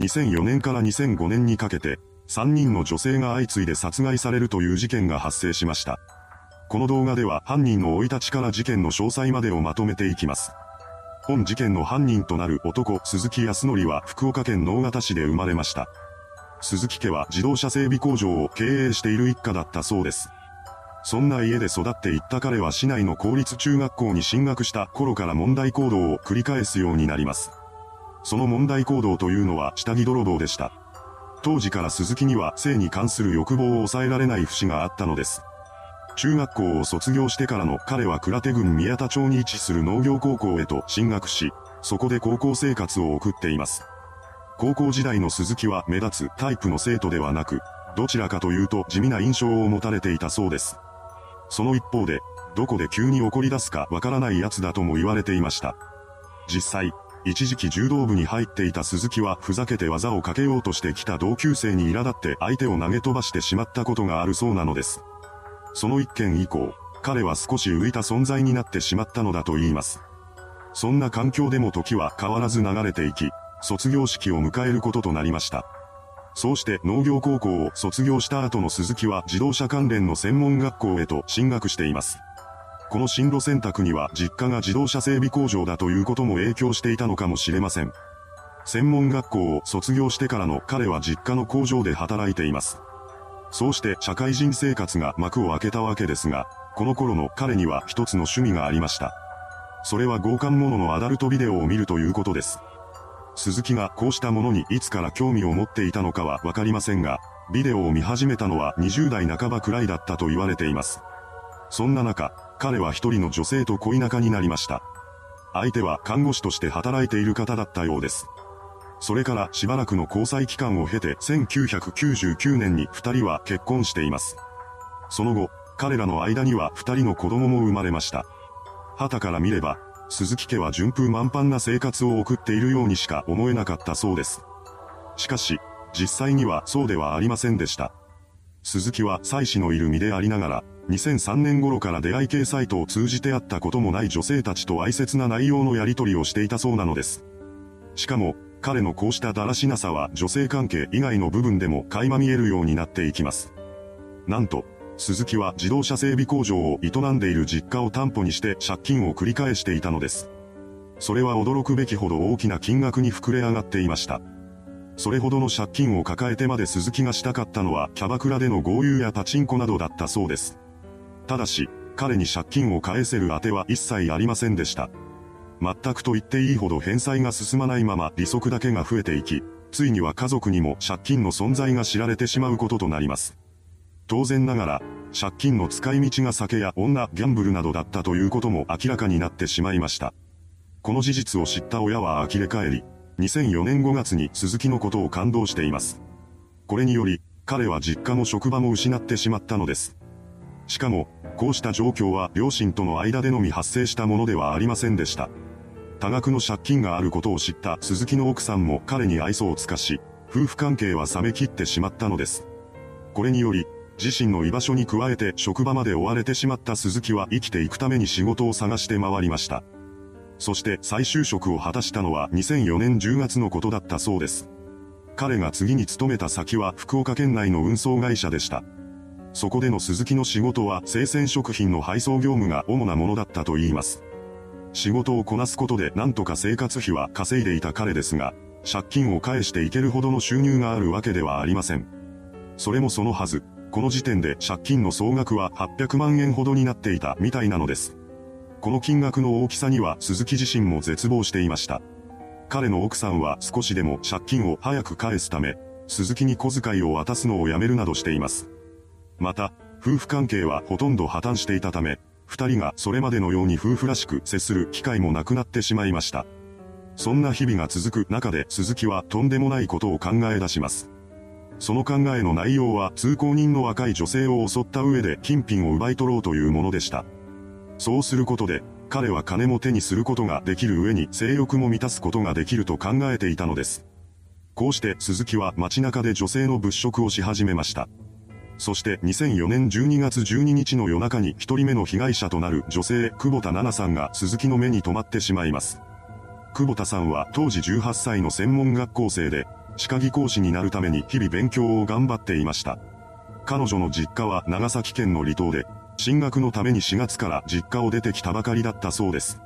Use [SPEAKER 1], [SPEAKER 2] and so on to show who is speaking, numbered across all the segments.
[SPEAKER 1] 2004年から2005年にかけて、3人の女性が相次いで殺害されるという事件が発生しました。この動画では犯人の生い立ちから事件の詳細までをまとめていきます。本事件の犯人となる男、鈴木康則は福岡県直方市で生まれました。鈴木家は自動車整備工場を経営している一家だったそうです。そんな家で育っていった彼は市内の公立中学校に進学した頃から問題行動を繰り返すようになります。その問題行動というのは下着泥棒でした。当時から鈴木には性に関する欲望を抑えられない節があったのです。中学校を卒業してからの彼は倉手郡宮田町に位置する農業高校へと進学し、そこで高校生活を送っています。高校時代の鈴木は目立つタイプの生徒ではなく、どちらかというと地味な印象を持たれていたそうです。その一方で、どこで急に怒り出すかわからない奴だとも言われていました。実際、一時期柔道部に入っていた鈴木はふざけて技をかけようとしてきた同級生に苛立って相手を投げ飛ばしてしまったことがあるそうなのです。その一件以降、彼は少し浮いた存在になってしまったのだと言います。そんな環境でも時は変わらず流れていき、卒業式を迎えることとなりました。そうして農業高校を卒業した後の鈴木は自動車関連の専門学校へと進学しています。この進路選択には実家が自動車整備工場だということも影響していたのかもしれません。専門学校を卒業してからの彼は実家の工場で働いています。そうして社会人生活が幕を開けたわけですが、この頃の彼には一つの趣味がありました。それは強姦者のアダルトビデオを見るということです。鈴木がこうしたものにいつから興味を持っていたのかはわかりませんが、ビデオを見始めたのは20代半ばくらいだったと言われています。そんな中、彼は一人の女性と恋仲になりました。相手は看護師として働いている方だったようです。それからしばらくの交際期間を経て1999年に二人は結婚しています。その後、彼らの間には二人の子供も生まれました。旗から見れば、鈴木家は順風満帆な生活を送っているようにしか思えなかったそうです。しかし、実際にはそうではありませんでした。鈴木は妻子のいる身でありながら、2003年頃から出会い系サイトを通じて会ったこともない女性たちと愛切な内容のやり取りをしていたそうなのです。しかも、彼のこうしただらしなさは女性関係以外の部分でも垣間見えるようになっていきます。なんと、鈴木は自動車整備工場を営んでいる実家を担保にして借金を繰り返していたのです。それは驚くべきほど大きな金額に膨れ上がっていました。それほどの借金を抱えてまで鈴木がしたかったのはキャバクラでの豪遊やパチンコなどだったそうです。ただし、彼に借金を返せる当ては一切ありませんでした。全くと言っていいほど返済が進まないまま利息だけが増えていき、ついには家族にも借金の存在が知られてしまうこととなります。当然ながら、借金の使い道が酒や女、ギャンブルなどだったということも明らかになってしまいました。この事実を知った親は呆れ返り、2004年5月に鈴木のことを感動しています。これにより、彼は実家も職場も失ってしまったのです。しかも、こうした状況は両親との間でのみ発生したものではありませんでした。多額の借金があることを知った鈴木の奥さんも彼に愛想を尽かし、夫婦関係は冷め切ってしまったのです。これにより、自身の居場所に加えて職場まで追われてしまった鈴木は生きていくために仕事を探して回りました。そして再就職を果たしたのは2004年10月のことだったそうです。彼が次に勤めた先は福岡県内の運送会社でした。そこでの鈴木の仕事は生鮮食品の配送業務が主なものだったといいます。仕事をこなすことで何とか生活費は稼いでいた彼ですが、借金を返していけるほどの収入があるわけではありません。それもそのはず、この時点で借金の総額は800万円ほどになっていたみたいなのです。この金額の大きさには鈴木自身も絶望していました。彼の奥さんは少しでも借金を早く返すため、鈴木に小遣いを渡すのをやめるなどしています。また、夫婦関係はほとんど破綻していたため、二人がそれまでのように夫婦らしく接する機会もなくなってしまいました。そんな日々が続く中で鈴木はとんでもないことを考え出します。その考えの内容は通行人の若い女性を襲った上で金品を奪い取ろうというものでした。そうすることで、彼は金も手にすることができる上に性欲も満たすことができると考えていたのです。こうして鈴木は街中で女性の物色をし始めました。そして2004年12月12日の夜中に一人目の被害者となる女性、久保田奈々さんが鈴木の目に留まってしまいます。久保田さんは当時18歳の専門学校生で、歯科技講師になるために日々勉強を頑張っていました。彼女の実家は長崎県の離島で、進学のために4月から実家を出てきたばかりだったそうです。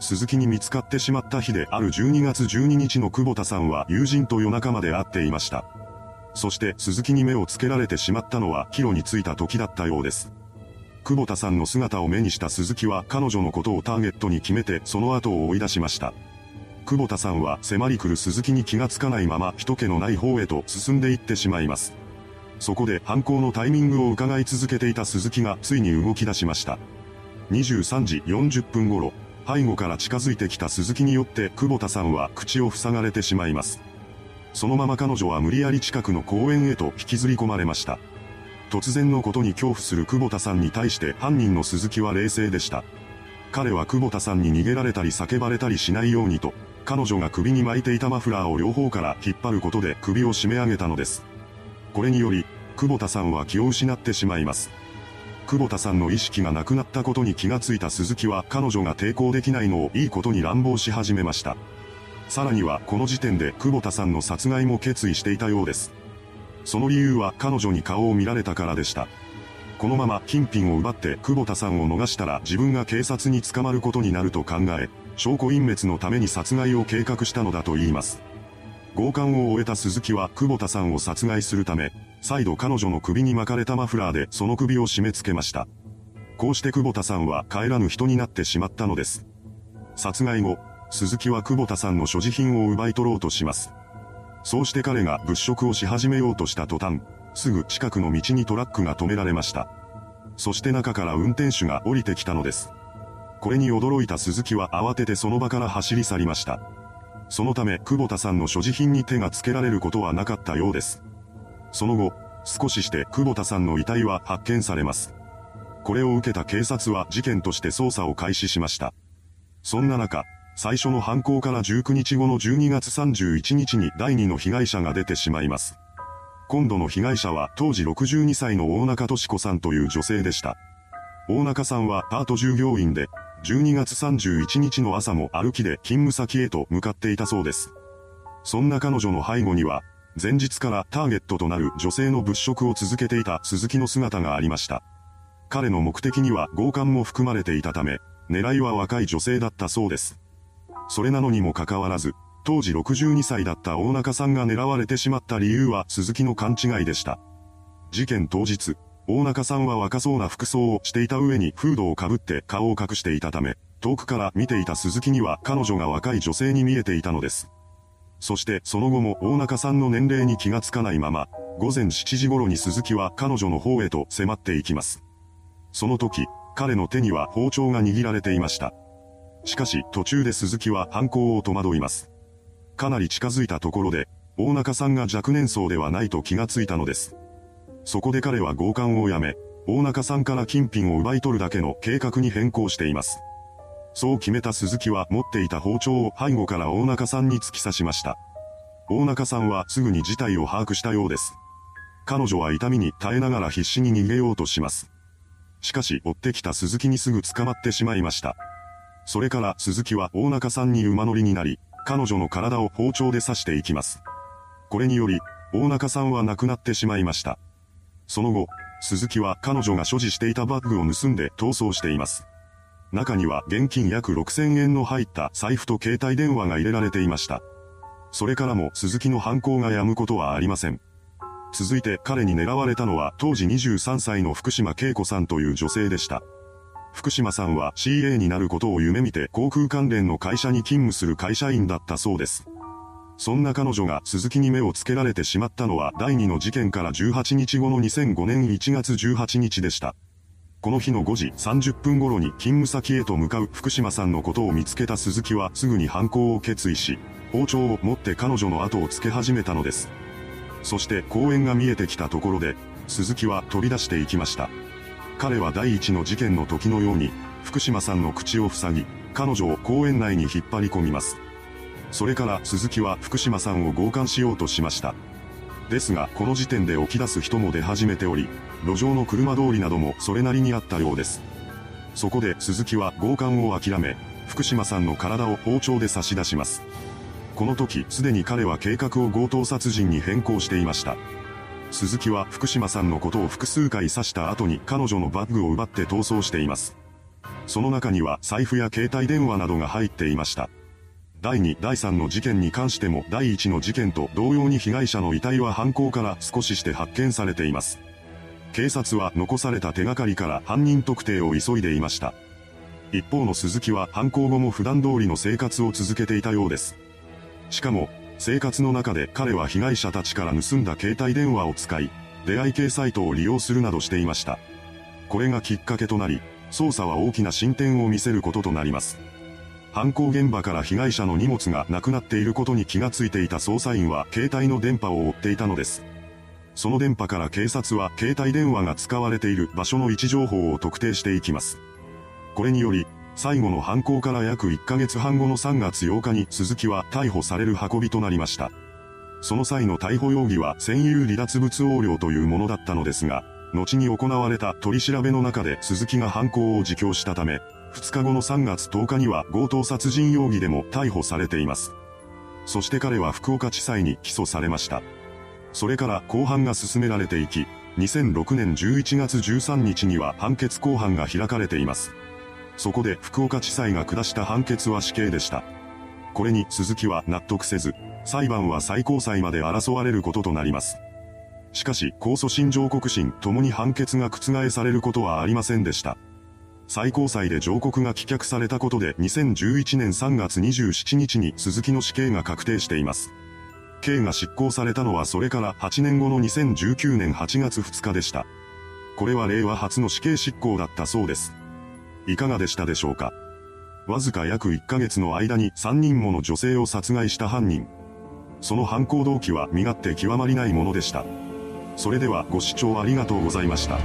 [SPEAKER 1] 鈴木に見つかってしまった日である12月12日の久保田さんは友人と夜中まで会っていました。そして鈴木に目をつけられてしまったのは帰路に着いた時だったようです。久保田さんの姿を目にした鈴木は彼女のことをターゲットに決めてその後を追い出しました。久保田さんは迫り来る鈴木に気がつかないまま人気のない方へと進んでいってしまいます。そこで犯行のタイミングを伺い続けていた鈴木がついに動き出しました。23時40分頃、背後から近づいてきた鈴木によって久保田さんは口を塞がれてしまいます。そのまま彼女は無理やり近くの公園へと引きずり込まれました。突然のことに恐怖する久保田さんに対して犯人の鈴木は冷静でした。彼は久保田さんに逃げられたり叫ばれたりしないようにと、彼女が首に巻いていたマフラーを両方から引っ張ることで首を締め上げたのです。これにより、久保田さんは気を失ってしまいます。久保田さんの意識がなくなったことに気がついた鈴木は彼女が抵抗できないのをいいことに乱暴し始めました。さらにはこの時点で久保田さんの殺害も決意していたようです。その理由は彼女に顔を見られたからでした。このまま金品を奪って久保田さんを逃したら自分が警察に捕まることになると考え、証拠隠滅のために殺害を計画したのだと言います。強姦を終えた鈴木は久保田さんを殺害するため、再度彼女の首に巻かれたマフラーでその首を締め付けました。こうして久保田さんは帰らぬ人になってしまったのです。殺害後、鈴木は久保田さんの所持品を奪い取ろうとします。そうして彼が物色をし始めようとした途端、すぐ近くの道にトラックが止められました。そして中から運転手が降りてきたのです。これに驚いた鈴木は慌ててその場から走り去りました。そのため久保田さんの所持品に手がつけられることはなかったようです。その後、少しして久保田さんの遺体は発見されます。これを受けた警察は事件として捜査を開始しました。そんな中、最初の犯行から19日後の12月31日に第2の被害者が出てしまいます。今度の被害者は当時62歳の大中敏子さんという女性でした。大中さんはパート従業員で、12月31日の朝も歩きで勤務先へと向かっていたそうです。そんな彼女の背後には、前日からターゲットとなる女性の物色を続けていた鈴木の姿がありました。彼の目的には強姦も含まれていたため、狙いは若い女性だったそうです。それなのにもかかわらず、当時62歳だった大中さんが狙われてしまった理由は鈴木の勘違いでした。事件当日、大中さんは若そうな服装をしていた上にフードをかぶって顔を隠していたため、遠くから見ていた鈴木には彼女が若い女性に見えていたのです。そしてその後も大中さんの年齢に気がつかないまま、午前7時頃に鈴木は彼女の方へと迫っていきます。その時、彼の手には包丁が握られていました。しかし途中で鈴木は犯行を戸惑います。かなり近づいたところで、大中さんが若年層ではないと気がついたのです。そこで彼は強姦をやめ、大中さんから金品を奪い取るだけの計画に変更しています。そう決めた鈴木は持っていた包丁を背後から大中さんに突き刺しました。大中さんはすぐに事態を把握したようです。彼女は痛みに耐えながら必死に逃げようとします。しかし追ってきた鈴木にすぐ捕まってしまいました。それから鈴木は大中さんに馬乗りになり、彼女の体を包丁で刺していきます。これにより、大中さんは亡くなってしまいました。その後、鈴木は彼女が所持していたバッグを盗んで逃走しています。中には現金約6000円の入った財布と携帯電話が入れられていました。それからも鈴木の犯行が止むことはありません。続いて彼に狙われたのは当時23歳の福島恵子さんという女性でした。福島さんは CA になることを夢見て航空関連の会社に勤務する会社員だったそうです。そんな彼女が鈴木に目をつけられてしまったのは第2の事件から18日後の2005年1月18日でした。この日の5時30分頃に勤務先へと向かう福島さんのことを見つけた鈴木はすぐに犯行を決意し、包丁を持って彼女の後をつけ始めたのです。そして公園が見えてきたところで、鈴木は飛び出していきました。彼は第一の事件の時のように、福島さんの口を塞ぎ、彼女を公園内に引っ張り込みます。それから鈴木は福島さんを強姦しようとしました。ですが、この時点で起き出す人も出始めており、路上の車通りなどもそれなりにあったようです。そこで鈴木は強姦を諦め、福島さんの体を包丁で差し出します。この時すでに彼は計画を強盗殺人に変更していました。鈴木は福島さんのことを複数回刺した後に彼女のバッグを奪って逃走しています。その中には財布や携帯電話などが入っていました。第2、第3の事件に関しても第1の事件と同様に被害者の遺体は犯行から少しして発見されています。警察は残された手がかりから犯人特定を急いでいました。一方の鈴木は犯行後も普段通りの生活を続けていたようです。しかも、生活の中で彼は被害者たちから盗んだ携帯電話を使い、出会い系サイトを利用するなどしていました。これがきっかけとなり、捜査は大きな進展を見せることとなります。犯行現場から被害者の荷物がなくなっていることに気がついていた捜査員は携帯の電波を追っていたのです。その電波から警察は携帯電話が使われている場所の位置情報を特定していきます。これにより、最後の犯行から約1ヶ月半後の3月8日に鈴木は逮捕される運びとなりました。その際の逮捕容疑は占有離脱物横領というものだったのですが、後に行われた取り調べの中で鈴木が犯行を自供したため、2日後の3月10日には強盗殺人容疑でも逮捕されています。そして彼は福岡地裁に起訴されました。それから公判が進められていき、2006年11月13日には判決公判が開かれています。そこで福岡地裁が下した判決は死刑でした。これに鈴木は納得せず、裁判は最高裁まで争われることとなります。しかし、控訴審上告審ともに判決が覆されることはありませんでした。最高裁で上告が棄却されたことで2011年3月27日に鈴木の死刑が確定しています。刑が執行されたのはそれから8年後の2019年8月2日でした。これは令和初の死刑執行だったそうです。いかがでしたでしょうかわずか約1ヶ月の間に3人もの女性を殺害した犯人。その犯行動機は身勝手極まりないものでした。それではご視聴ありがとうございました。